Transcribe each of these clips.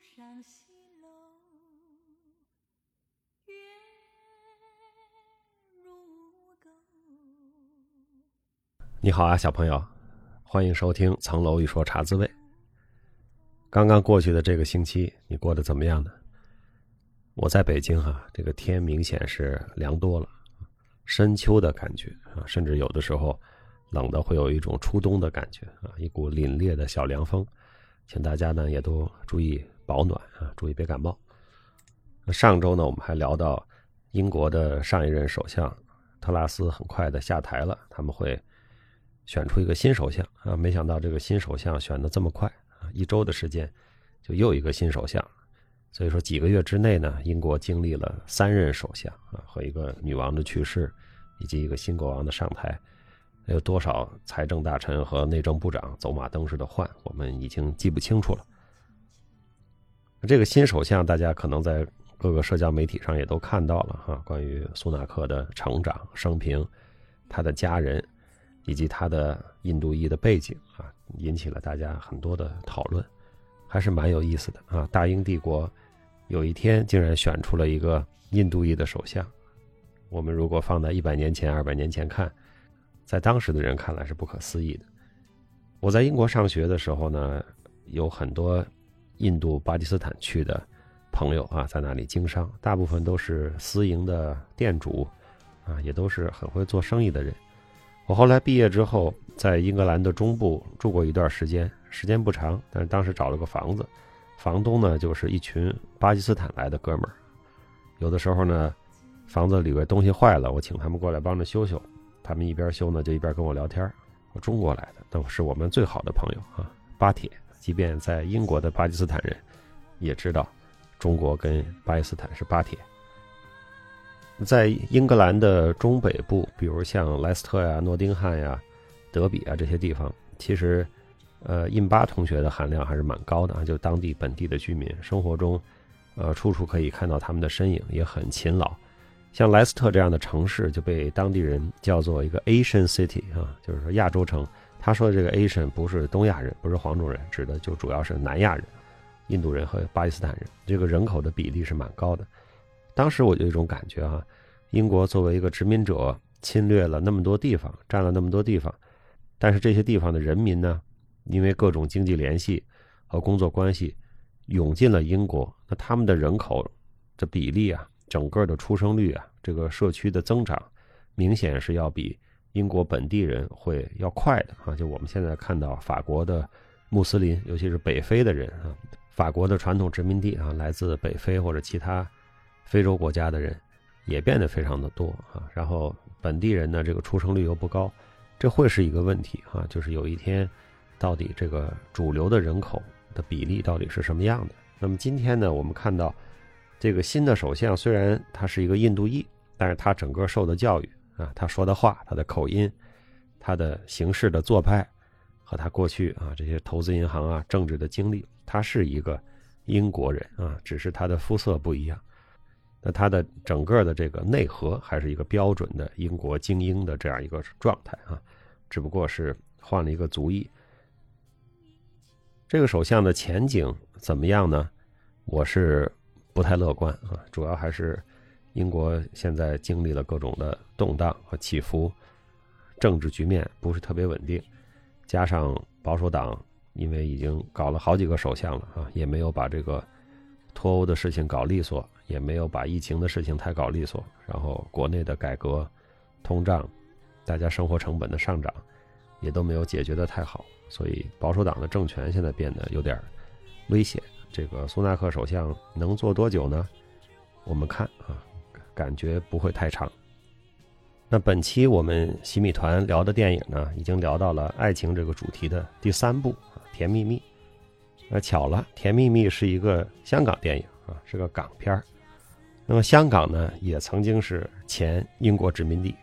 上西楼，月如钩。你好啊，小朋友，欢迎收听《层楼一说茶滋味》。刚刚过去的这个星期，你过得怎么样呢？我在北京哈、这个天明显是凉多了，深秋的感觉啊，甚至有的时候冷的会有一种初冬的感觉啊，一股凛冽的小凉风，请大家呢也都注意保暖啊，注意别感冒。上周呢，我们还聊到英国的上一任首相特拉斯很快的下台了，他们会选出一个新首相啊，没想到这个新首相选的这么快啊，一周的时间就又一个新首相。所以说，几个月之内呢，英国经历了三任首相啊，和一个女王的去世，以及一个新国王的上台，还有多少财政大臣和内政部长走马灯似的换，我们已经记不清楚了。这个新首相，大家可能在各个社交媒体上也都看到了哈，关于苏纳克的成长生平，他的家人，以及他的印度裔的背景啊，引起了大家很多的讨论，还是蛮有意思的啊。大英帝国有一天竟然选出了一个印度裔的首相，我们如果放在一百年前、二百年前看，在当时的人看来是不可思议的。我在英国上学的时候呢，有很多印度、巴基斯坦去的朋友啊，在那里经商，大部分都是私营的店主，啊，也都是很会做生意的人。我后来毕业之后，在英格兰的中部住过一段时间，时间不长，但是当时找了个房子，房东呢就是一群巴基斯坦来的哥们儿。有的时候呢，房子里边东西坏了，我请他们过来帮着修修，他们一边修呢就一边跟我聊天。我中国来的，都是我们最好的朋友啊，巴铁。即便在英国的巴基斯坦人，也知道中国跟巴基斯坦是巴铁。在英格兰的中北部，比如像莱斯特呀、诺丁汉呀、德比啊这些地方，其实，呃，印巴同学的含量还是蛮高的啊。就当地本地的居民，生活中，呃，处处可以看到他们的身影，也很勤劳。像莱斯特这样的城市，就被当地人叫做一个 Asian City 啊，就是说亚洲城。他说的这个 Asian 不是东亚人，不是黄种人，指的就主要是南亚人，印度人和巴基斯坦人。这个人口的比例是蛮高的。当时我就有一种感觉哈、英国作为一个殖民者，侵略了那么多地方，占了那么多地方，但是这些地方的人民呢，因为各种经济联系和工作关系，涌进了英国。那他们的人口的比例啊，整个的出生率啊，这个社区的增长，明显是要比英国本地人会要快的啊。就我们现在看到法国的穆斯林，尤其是北非的人啊，法国的传统殖民地啊，来自北非或者其他非洲国家的人。也变得非常的多啊，然后本地人呢，这个出生率又不高，这会是一个问题啊。就是有一天，到底这个主流的人口的比例到底是什么样的？那么今天呢，我们看到这个新的首相，虽然他是一个印度裔，但是他整个受的教育啊，他说的话，他的口音，他的行事的做派，和他过去啊这些投资银行啊政治的经历，他是一个英国人啊，只是他的肤色不一样。那他的整个的这个内核还是一个标准的英国精英的这样一个状态啊，只不过是换了一个族裔。这个首相的前景怎么样呢？我是不太乐观啊，主要还是英国现在经历了各种的动荡和起伏，政治局面不是特别稳定，加上保守党因为已经搞了好几个首相了啊，也没有把这个脱欧的事情搞利索。也没有把疫情的事情太搞利索，然后国内的改革、通胀、大家生活成本的上涨，也都没有解决的太好，所以保守党的政权现在变得有点危险。这个苏纳克首相能做多久呢？我们看啊，感觉不会太长。那本期我们洗米团聊的电影呢，已经聊到了爱情这个主题的第三部《甜蜜蜜》。那巧了，《甜蜜蜜》是一个香港电影啊，是个港片儿。那么香港呢，也曾经是前英国殖民地，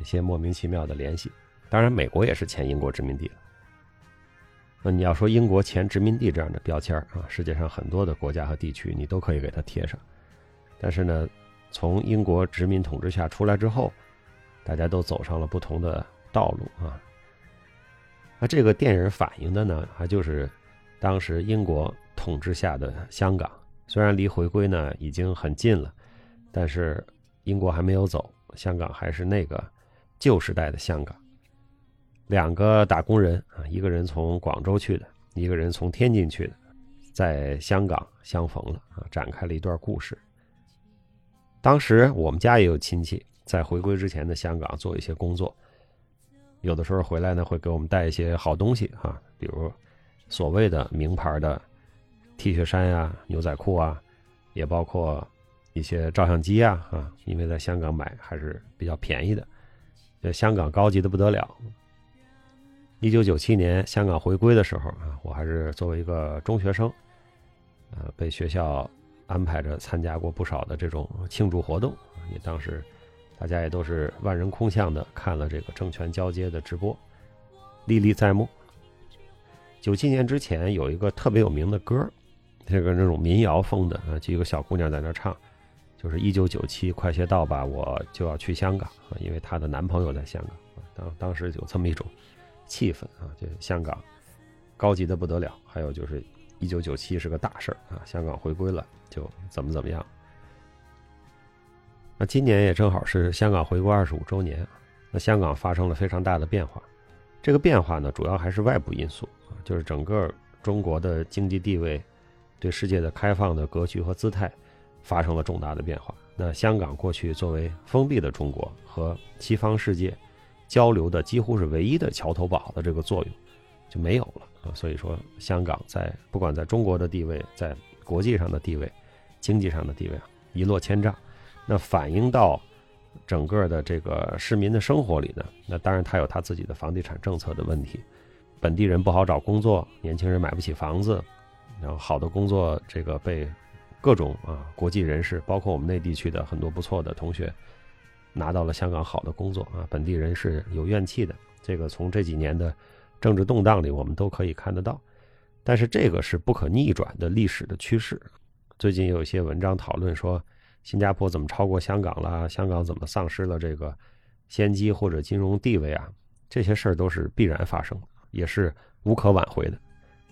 一些莫名其妙的联系。当然，美国也是前英国殖民地了。那你要说英国前殖民地这样的标签啊，世界上很多的国家和地区你都可以给它贴上。但是呢，从英国殖民统治下出来之后，大家都走上了不同的道路啊。那这个电影反映的呢，还就是当时英国。统治下的香港。虽然离回归呢已经很近了，但是英国还没有走，香港还是那个旧时代的香港。两个打工人啊，一个人从广州去的，一个人从天津去的，在香港相逢了啊，展开了一段故事。当时我们家也有亲戚在回归之前的香港做一些工作，有的时候回来呢会给我们带一些好东西啊，比如所谓的名牌的 T 恤衫呀、牛仔裤啊，也包括一些照相机啊啊，因为在香港买还是比较便宜的，在香港高级的不得了。一九九七年香港回归的时候啊，我还是作为一个中学生，呃，被学校安排着参加过不少的这种庆祝活动。也当时大家也都是万人空巷的看了这个政权交接的直播，历历在目。九七年之前有一个特别有名的歌，这个那种民谣风的啊，就一个小姑娘在那唱，就是一九九七快些到吧，我就要去香港啊，因为她的男朋友在香港。当当时有这么一种。气氛啊，就香港高级的不得了。还有就是，一九九七是个大事儿啊，香港回归了，就怎么怎么样。那今年也正好是香港回归二十五周年，那香港发生了非常大的变化。这个变化呢，主要还是外部因素，就是整个中国的经济地位、对世界的开放的格局和姿态发生了重大的变化。那香港过去作为封闭的中国和西方世界。交流的几乎是唯一的桥头堡的这个作用就没有了，所以说香港在不管在中国的地位，在国际上的地位，经济上的地位一落千丈。那反映到整个的这个市民的生活里呢，那当然他有他自己的房地产政策的问题，本地人不好找工作，年轻人买不起房子，然后好的工作这个被各种啊国际人士，包括我们内地区的很多不错的同学。拿到了香港好的工作啊，本地人是有怨气的。这个从这几年的政治动荡里，我们都可以看得到。但是这个是不可逆转的历史的趋势。最近有一些文章讨论说，新加坡怎么超过香港了？香港怎么丧失了这个先机或者金融地位啊？这些事儿都是必然发生的，也是无可挽回的。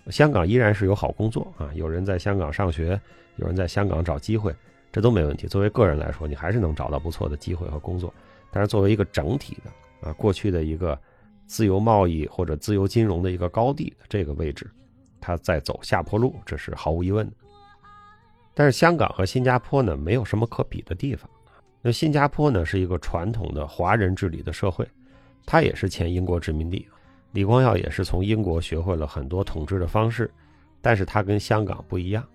香港依然是有好工作啊，有人在香港上学，有人在香港找机会。这都没问题。作为个人来说，你还是能找到不错的机会和工作。但是作为一个整体的啊，过去的一个自由贸易或者自由金融的一个高地这个位置，它在走下坡路，这是毫无疑问的。但是香港和新加坡呢，没有什么可比的地方。那新加坡呢，是一个传统的华人治理的社会，它也是前英国殖民地。李光耀也是从英国学会了很多统治的方式，但是他跟香港不一样。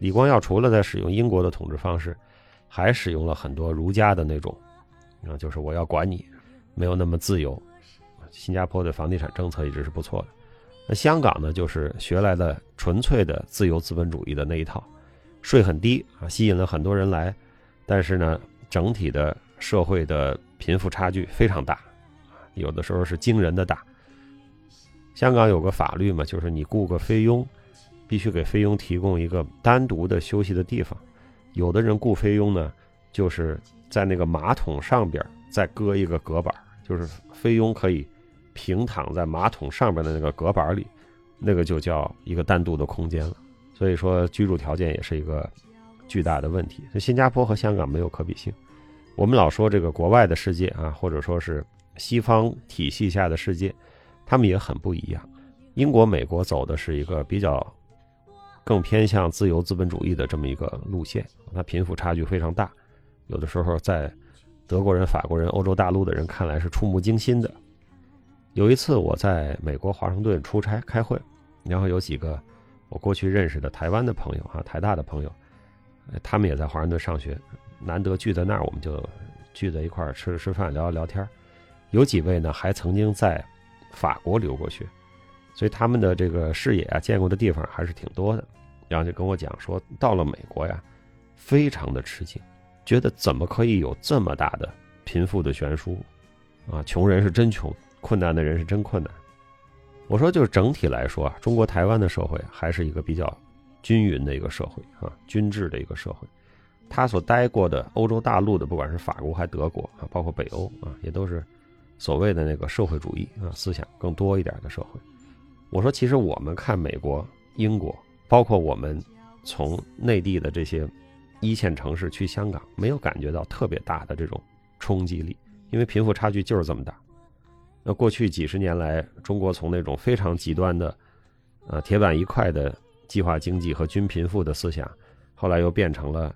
李光耀除了在使用英国的统治方式，还使用了很多儒家的那种，啊，就是我要管你，没有那么自由。新加坡的房地产政策一直是不错的，那香港呢，就是学来的纯粹的自由资本主义的那一套，税很低啊，吸引了很多人来，但是呢，整体的社会的贫富差距非常大，有的时候是惊人的大。香港有个法律嘛，就是你雇个菲佣。必须给菲佣提供一个单独的休息的地方。有的人雇菲佣呢，就是在那个马桶上边再搁一个隔板，就是菲佣可以平躺在马桶上边的那个隔板里，那个就叫一个单独的空间了。所以说，居住条件也是一个巨大的问题。新加坡和香港没有可比性。我们老说这个国外的世界啊，或者说是西方体系下的世界，他们也很不一样。英国、美国走的是一个比较。更偏向自由资本主义的这么一个路线，它贫富差距非常大，有的时候在德国人、法国人、欧洲大陆的人看来是触目惊心的。有一次我在美国华盛顿出差开会，然后有几个我过去认识的台湾的朋友啊，台大的朋友，他们也在华盛顿上学，难得聚在那儿，我们就聚在一块儿吃吃饭、聊聊天。有几位呢还曾经在法国留过学。所以他们的这个视野啊，见过的地方还是挺多的。然后就跟我讲说，到了美国呀，非常的吃惊，觉得怎么可以有这么大的贫富的悬殊啊？穷人是真穷，困难的人是真困难。我说，就是整体来说啊，中国台湾的社会还是一个比较均匀的一个社会啊，均质的一个社会。他所待过的欧洲大陆的，不管是法国还德国啊，包括北欧啊，也都是所谓的那个社会主义啊思想更多一点的社会。我说，其实我们看美国、英国，包括我们从内地的这些一线城市去香港，没有感觉到特别大的这种冲击力，因为贫富差距就是这么大。那过去几十年来，中国从那种非常极端的，呃，铁板一块的计划经济和均贫富的思想，后来又变成了，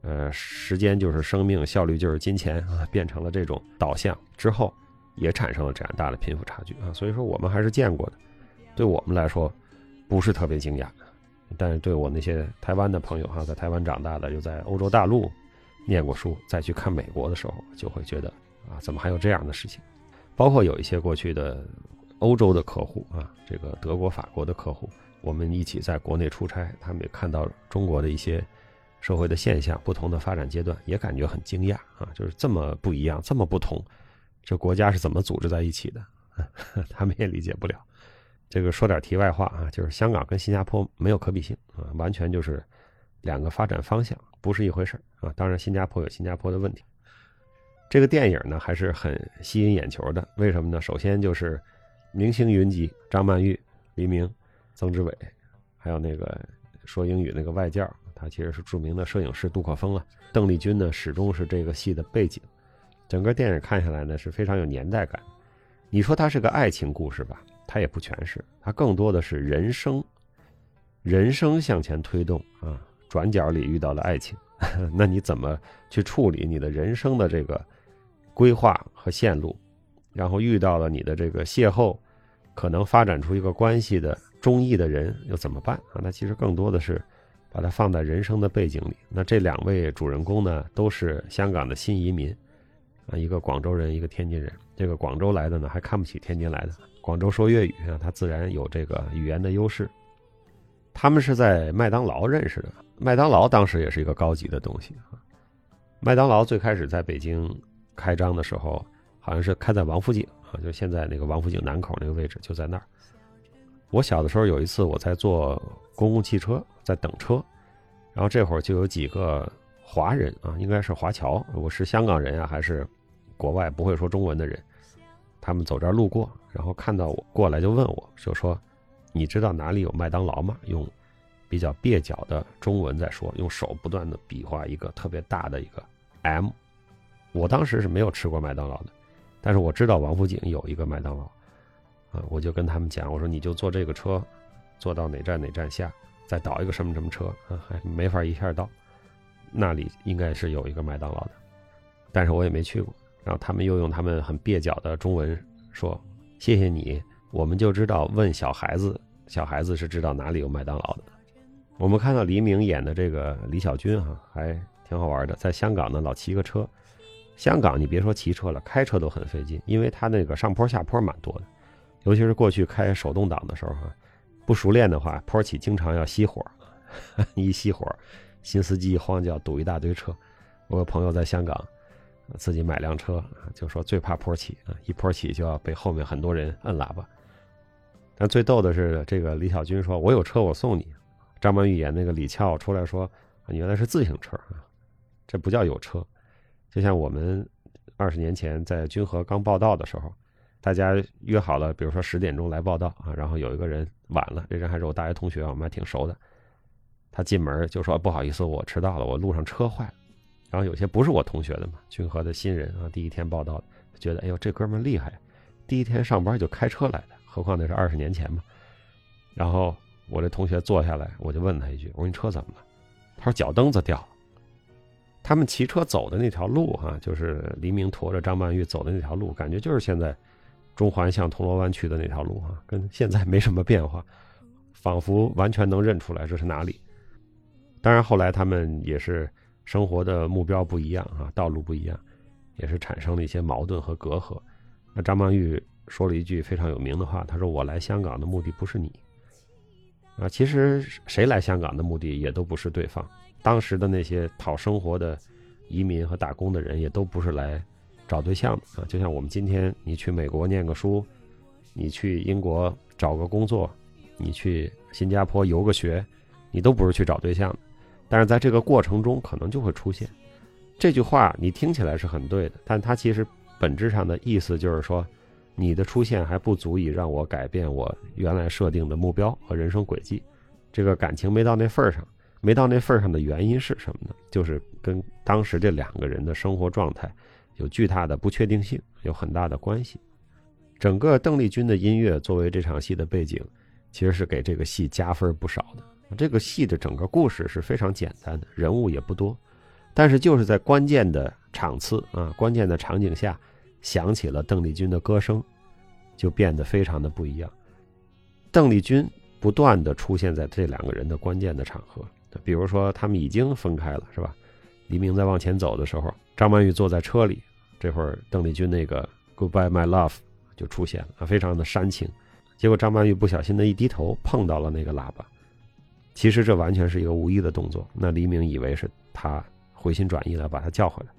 呃，时间就是生命，效率就是金钱啊，变成了这种导向之后，也产生了这样大的贫富差距啊。所以说，我们还是见过的，对我们来说，不是特别惊讶。但是对我那些台湾的朋友哈，在台湾长大的，又在欧洲大陆念过书，再去看美国的时候，就会觉得啊，怎么还有这样的事情？包括有一些过去的欧洲的客户啊，这个德国、法国的客户，我们一起在国内出差，他们也看到中国的一些社会的现象、不同的发展阶段，也感觉很惊讶啊，就是这么不一样、这么不同，这国家是怎么组织在一起的？他们也理解不了。这个说点题外话啊，就是香港跟新加坡没有可比性啊，完全就是两个发展方向，不是一回事啊。当然，新加坡有新加坡的问题。这个电影呢还是很吸引眼球的，为什么呢？首先就是明星云集，张曼玉、黎明、曾志伟，还有那个说英语那个外教，他其实是著名的摄影师杜可风了。邓丽君呢始终是这个戏的背景，整个电影看下来呢是非常有年代感。你说它是个爱情故事吧，它也不全是，它更多的是人生，人生向前推动啊，转角里遇到了爱情，那你怎么去处理你的人生的这个？规划和线路，然后遇到了你的这个邂逅，可能发展出一个关系的中意的人又怎么办啊？那其实更多的是把它放在人生的背景里。那这两位主人公呢，都是香港的新移民啊，一个广州人，一个天津人。这个广州来的呢，还看不起天津来的。广州说粤语啊，他自然有这个语言的优势。他们是在麦当劳认识的，麦当劳当时也是一个高级的东西啊。麦当劳最开始在北京。开张的时候，好像是开在王府井啊，就现在那个王府井南口那个位置，就在那儿。我小的时候有一次，我在坐公共汽车，在等车，然后这会儿就有几个华人啊，应该是华侨，我是香港人啊，还是国外不会说中文的人，他们走这儿路过，然后看到我过来就问我，就说：“你知道哪里有麦当劳吗？”用比较蹩脚的中文在说，用手不断的比划一个特别大的一个 M。我当时是没有吃过麦当劳的，但是我知道王府井有一个麦当劳，啊，我就跟他们讲，我说你就坐这个车，坐到哪站哪站下，再倒一个什么什么车，啊，还没法一下到，那里应该是有一个麦当劳的，但是我也没去过。然后他们又用他们很蹩脚的中文说：“谢谢你，我们就知道问小孩子，小孩子是知道哪里有麦当劳的。”我们看到黎明演的这个李小军哈，还挺好玩的，在香港呢老骑个车。香港，你别说骑车了，开车都很费劲，因为它那个上坡下坡蛮多的，尤其是过去开手动挡的时候哈，不熟练的话，坡起经常要熄火，一熄火，新司机一慌就要堵一大堆车。我有朋友在香港，自己买辆车，就说最怕坡起啊，一坡起就要被后面很多人摁喇叭。但最逗的是，这个李小军说：“我有车，我送你。”张曼玉演那个李俏出来说：“你原来是自行车啊，这不叫有车。”就像我们二十年前在君和刚报道的时候，大家约好了，比如说十点钟来报道啊，然后有一个人晚了，这人还是我大学同学，我们还挺熟的。他进门就说：“不好意思，我迟到了，我路上车坏了。”然后有些不是我同学的嘛，君和的新人啊，第一天报道，觉得哎呦这哥们厉害，第一天上班就开车来的，何况那是二十年前嘛。然后我这同学坐下来，我就问他一句：“我说你车怎么了？”他说：“脚蹬子掉了。”他们骑车走的那条路，哈，就是黎明驮着张曼玉走的那条路，感觉就是现在中环向铜锣湾去的那条路，哈，跟现在没什么变化，仿佛完全能认出来这是哪里。当然后来他们也是生活的目标不一样，啊，道路不一样，也是产生了一些矛盾和隔阂。那张曼玉说了一句非常有名的话，她说：“我来香港的目的不是你。”啊，其实谁来香港的目的也都不是对方。当时的那些讨生活的移民和打工的人，也都不是来找对象的啊。就像我们今天，你去美国念个书，你去英国找个工作，你去新加坡游个学，你都不是去找对象。但是在这个过程中，可能就会出现这句话，你听起来是很对的，但它其实本质上的意思就是说。你的出现还不足以让我改变我原来设定的目标和人生轨迹，这个感情没到那份儿上，没到那份上的原因是什么呢？就是跟当时这两个人的生活状态有巨大的不确定性有很大的关系。整个邓丽君的音乐作为这场戏的背景，其实是给这个戏加分不少的。这个戏的整个故事是非常简单的，人物也不多，但是就是在关键的场次啊、关键的场景下，响起了邓丽君的歌声，就变得非常的不一样。邓丽君不断的出现在这两个人的关键的场合，比如说他们已经分开了，是吧？黎明在往前走的时候，张曼玉坐在车里，这会儿邓丽君那个 Goodbye My Love 就出现了，非常的煽情。结果张曼玉不小心的一低头碰到了那个喇叭。其实这完全是一个无意的动作。那黎明以为是他回心转意了，把他叫回来，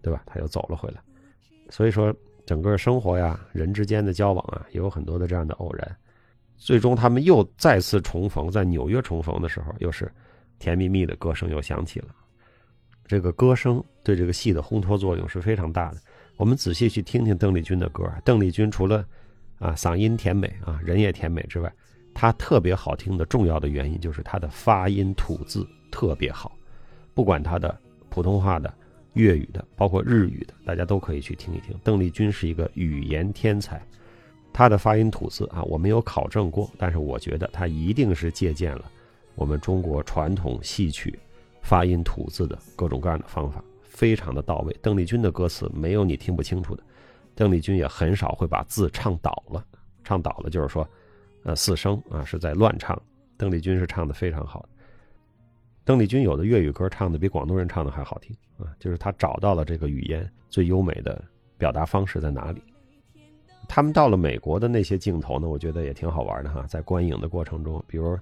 对吧？他又走了回来。所以说，整个生活呀，人之间的交往啊，也有很多的这样的偶然。最终，他们又再次重逢，在纽约重逢的时候，又是甜蜜蜜的歌声又响起了。这个歌声对这个戏的烘托作用是非常大的。我们仔细去听听邓丽君的歌，邓丽君除了啊嗓音甜美啊人也甜美之外，她特别好听的重要的原因就是她的发音吐字特别好，不管她的普通话的、粤语的，包括日语的，大家都可以去听一听。邓丽君是一个语言天才，她的发音吐字啊，我没有考证过，但是我觉得她一定是借鉴了我们中国传统戏曲发音吐字的各种各样的方法，非常的到位。邓丽君的歌词没有你听不清楚的，邓丽君也很少会把字唱倒了，唱倒了就是说。呃，四声啊是在乱唱，邓丽君是唱的非常好的。邓丽君有的粤语歌唱的比广东人唱的还好听啊，就是她找到了这个语言最优美的表达方式在哪里。他们到了美国的那些镜头呢，我觉得也挺好玩的哈，在观影的过程中，比如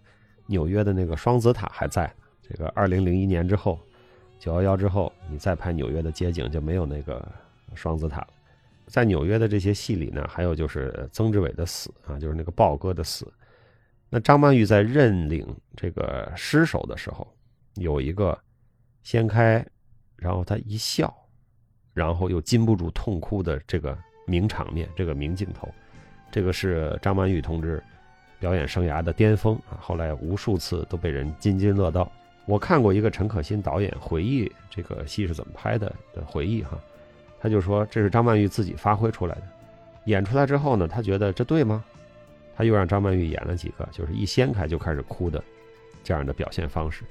纽约的那个双子塔还在，这个二零零一年之后，九幺幺之后，你再拍纽约的街景就没有那个双子塔了。在纽约的这些戏里呢，还有就是曾志伟的死啊，就是那个豹哥的死。那张曼玉在认领这个尸首的时候，有一个掀开，然后她一笑，然后又禁不住痛哭的这个名场面，这个名镜头，这个是张曼玉同志表演生涯的巅峰啊！后来无数次都被人津津乐道。我看过一个陈可辛导演回忆这个戏是怎么拍的的回忆哈。他就说这是张曼玉自己发挥出来的，演出来之后呢，他觉得这对吗？他又让张曼玉演了几个，就是一掀开就开始哭的这样的表现方式。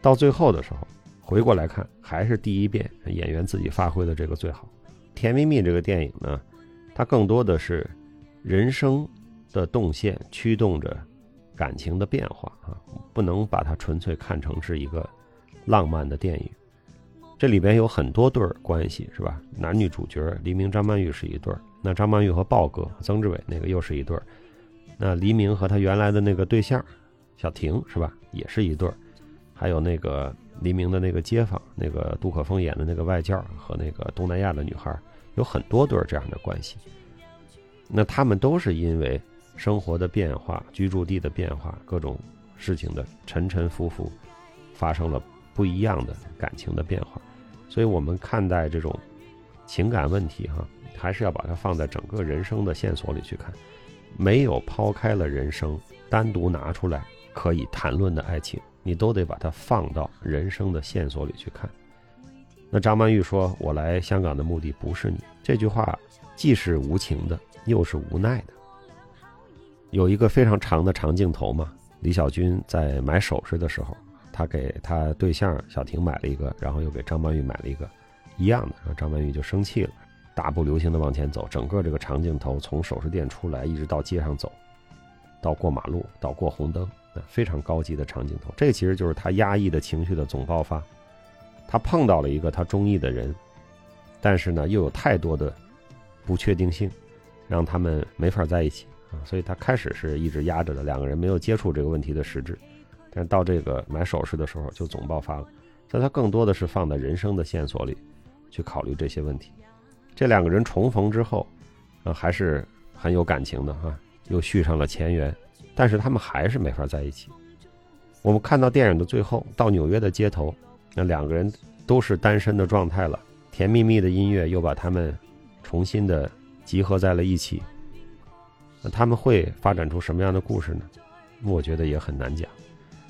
到最后的时候，回过来看，还是第一遍演员自己发挥的这个最好。《甜蜜蜜》这个电影呢，它更多的是人生的动线驱动着感情的变化啊，不能把它纯粹看成是一个浪漫的电影。这里边有很多对儿关系，是吧？男女主角黎明、张曼玉是一对儿，那张曼玉和豹哥曾志伟那个又是一对儿，那黎明和他原来的那个对象小婷是吧，也是一对儿，还有那个黎明的那个街坊，那个杜可风演的那个外教和那个东南亚的女孩，有很多对儿这样的关系。那他们都是因为生活的变化、居住地的变化、各种事情的沉沉浮浮，发生了不一样的感情的变化。所以，我们看待这种情感问题，哈，还是要把它放在整个人生的线索里去看。没有抛开了人生，单独拿出来可以谈论的爱情，你都得把它放到人生的线索里去看。那张曼玉说：“我来香港的目的不是你。”这句话既是无情的，又是无奈的。有一个非常长的长镜头嘛，李小军在买首饰的时候。他给他对象小婷买了一个，然后又给张曼玉买了一个，一样的，然后张曼玉就生气了，大步流星的往前走，整个这个长镜头从首饰店出来，一直到街上走，到过马路，到过红灯，非常高级的长镜头。这其实就是他压抑的情绪的总爆发。他碰到了一个他中意的人，但是呢，又有太多的不确定性，让他们没法在一起所以他开始是一直压着的，两个人没有接触这个问题的实质。但到这个买首饰的时候就总爆发了，所以他更多的是放在人生的线索里，去考虑这些问题。这两个人重逢之后，啊，还是很有感情的哈，又续上了前缘，但是他们还是没法在一起。我们看到电影的最后，到纽约的街头，那两个人都是单身的状态了，甜蜜蜜的音乐又把他们重新的集合在了一起。那他们会发展出什么样的故事呢？我觉得也很难讲。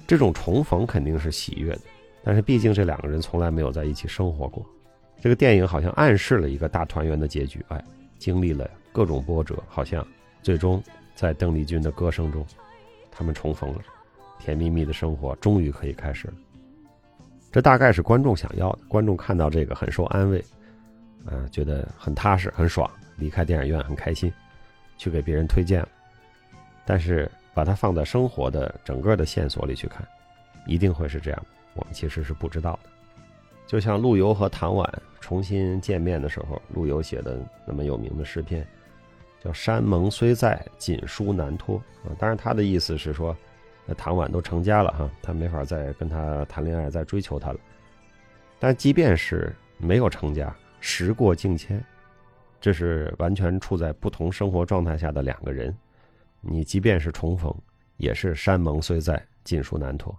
这种重逢肯定是喜悦的，但是毕竟这两个人从来没有在一起生活过。这个电影好像暗示了一个大团圆的结局，哎，经历了各种波折，好像最终在邓丽君的歌声中，他们重逢了，甜蜜蜜的生活终于可以开始了。这大概是观众想要的，观众看到这个很受安慰，啊，觉得很踏实、很爽，离开电影院很开心，去给别人推荐了。但是把它放在生活的整个的线索里去看，一定会是这样我们其实是不知道的。就像陆游和唐婉重新见面的时候，陆游写的那么有名的诗篇，叫“山盟虽在，锦书难托”啊。当然，他的意思是说，那唐婉都成家了哈，他没法再跟他谈恋爱，再追求她了。但即便是没有成家，时过境迁，这是完全处在不同生活状态下的两个人。你即便是重逢，也是山盟虽在，锦书难托。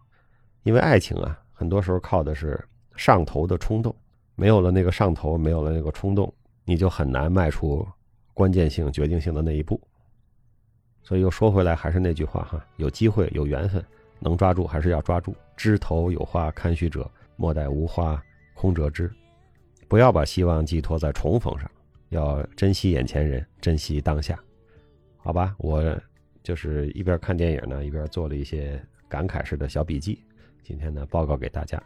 因为爱情啊，很多时候靠的是上头的冲动，没有了那个上头，没有了那个冲动，你就很难迈出关键性、决定性的那一步。所以又说回来，还是那句话哈，有机会、有缘分，能抓住还是要抓住。枝头有花堪须折，莫待无花空折枝。不要把希望寄托在重逢上，要珍惜眼前人，珍惜当下。好吧，我。就是一边看电影呢，一边做了一些感慨式的小笔记。今天呢，报告给大家，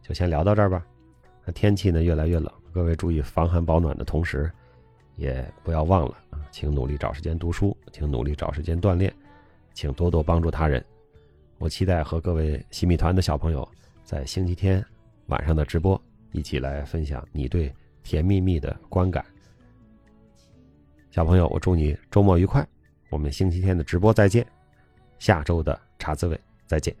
就先聊到这儿吧。那天气呢越来越冷，各位注意防寒保暖的同时，也不要忘了啊，请努力找时间读书，请努力找时间锻炼，请多多帮助他人。我期待和各位新米团的小朋友在星期天晚上的直播，一起来分享你对《甜蜜蜜》的观感。小朋友，我祝你周末愉快。我们星期天的直播再见，下周的茶滋味再见。